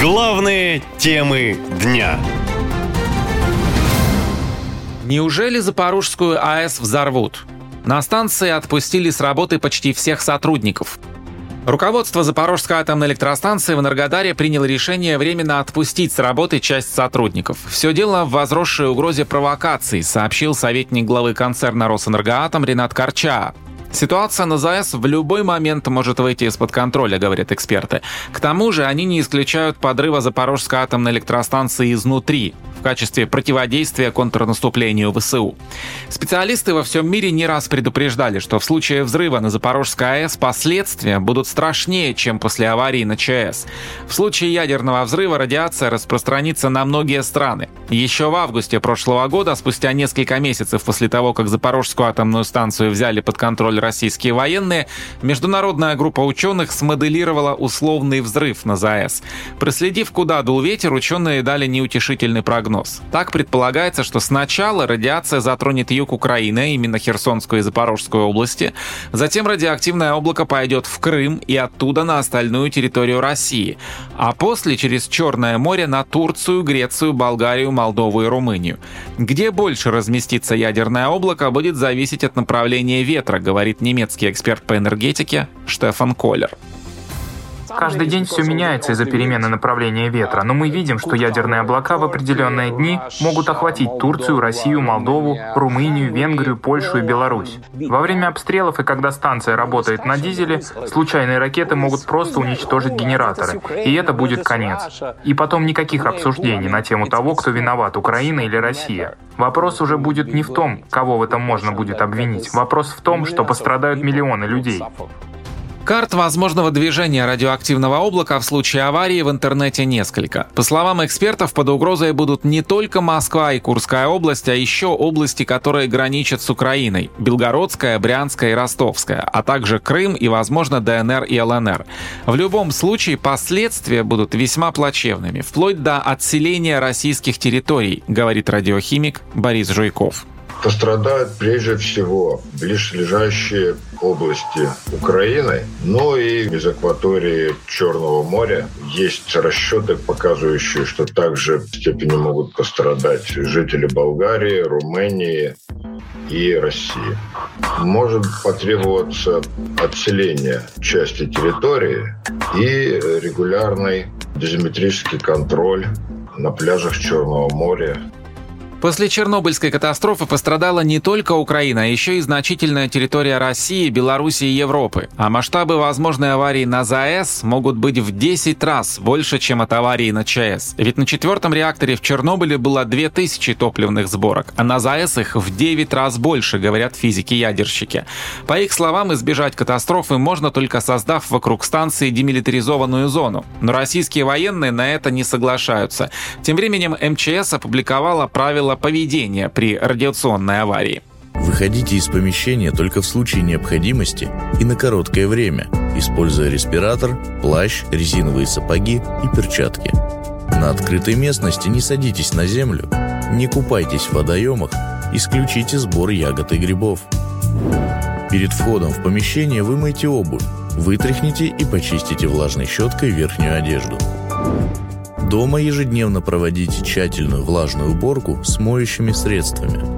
Главные темы дня. Неужели Запорожскую АЭС взорвут? На станции отпустили с работы почти всех сотрудников. Руководство Запорожской атомной электростанции в Энергодаре приняло решение временно отпустить с работы часть сотрудников. Все дело в возросшей угрозе провокаций, сообщил советник главы концерна «Росэнергоатом» Ренат Корча. Ситуация на ЗАЭС в любой момент может выйти из-под контроля, говорят эксперты. К тому же они не исключают подрыва Запорожской атомной электростанции изнутри в качестве противодействия контрнаступлению ВСУ. Специалисты во всем мире не раз предупреждали, что в случае взрыва на Запорожской АЭС последствия будут страшнее, чем после аварии на ЧАЭС. В случае ядерного взрыва радиация распространится на многие страны. Еще в августе прошлого года, спустя несколько месяцев после того, как Запорожскую атомную станцию взяли под контроль российские военные, международная группа ученых смоделировала условный взрыв на ЗАЭС. Проследив, куда дул ветер, ученые дали неутешительный прогноз. Так предполагается, что сначала радиация затронет юг Украины, именно Херсонскую и Запорожскую области, затем радиоактивное облако пойдет в Крым и оттуда на остальную территорию России, а после через Черное море на Турцию, Грецию, Болгарию, Молдову и Румынию. Где больше разместится ядерное облако, будет зависеть от направления ветра, говорит немецкий эксперт по энергетике Штефан Коллер. Каждый день все меняется из-за перемены направления ветра, но мы видим, что ядерные облака в определенные дни могут охватить Турцию, Россию, Молдову, Румынию, Венгрию, Польшу и Беларусь. Во время обстрелов и когда станция работает на дизеле, случайные ракеты могут просто уничтожить генераторы, и это будет конец. И потом никаких обсуждений на тему того, кто виноват, Украина или Россия. Вопрос уже будет не в том, кого в этом можно будет обвинить. Вопрос в том, что пострадают миллионы людей. Карт возможного движения радиоактивного облака в случае аварии в интернете несколько. По словам экспертов, под угрозой будут не только Москва и Курская область, а еще области, которые граничат с Украиной – Белгородская, Брянская и Ростовская, а также Крым и, возможно, ДНР и ЛНР. В любом случае, последствия будут весьма плачевными, вплоть до отселения российских территорий, говорит радиохимик Борис Жуйков. Пострадают прежде всего ближайшие области Украины, но и из акватории Черного моря. Есть расчеты, показывающие, что также в степени могут пострадать жители Болгарии, Румынии и России. Может потребоваться отселение части территории и регулярный дозиметрический контроль на пляжах Черного моря После Чернобыльской катастрофы пострадала не только Украина, а еще и значительная территория России, Беларуси и Европы. А масштабы возможной аварии на ЗАЭС могут быть в 10 раз больше, чем от аварии на ЧАЭС. Ведь на четвертом реакторе в Чернобыле было 2000 топливных сборок, а на ЗАЭС их в 9 раз больше, говорят физики-ядерщики. По их словам, избежать катастрофы можно только создав вокруг станции демилитаризованную зону. Но российские военные на это не соглашаются. Тем временем МЧС опубликовала правила правила поведения при радиационной аварии. Выходите из помещения только в случае необходимости и на короткое время, используя респиратор, плащ, резиновые сапоги и перчатки. На открытой местности не садитесь на землю, не купайтесь в водоемах, исключите сбор ягод и грибов. Перед входом в помещение вымойте обувь, вытряхните и почистите влажной щеткой верхнюю одежду. Дома ежедневно проводите тщательную влажную уборку с моющими средствами.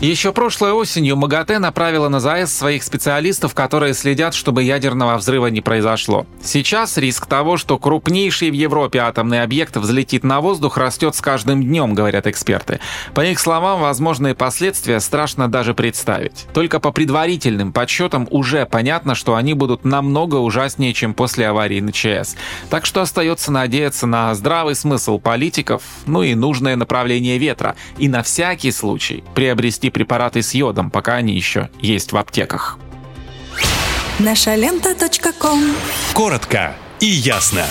Еще прошлой осенью МАГАТЭ направила на ЗАЭС своих специалистов, которые следят, чтобы ядерного взрыва не произошло. Сейчас риск того, что крупнейший в Европе атомный объект взлетит на воздух, растет с каждым днем, говорят эксперты. По их словам, возможные последствия страшно даже представить. Только по предварительным подсчетам уже понятно, что они будут намного ужаснее, чем после аварии на ЧС. Так что остается надеяться на здравый смысл политиков, ну и нужное направление ветра, и на всякий случай приобрести приобрести препараты с йодом, пока они еще есть в аптеках. Наша лента. Коротко и ясно.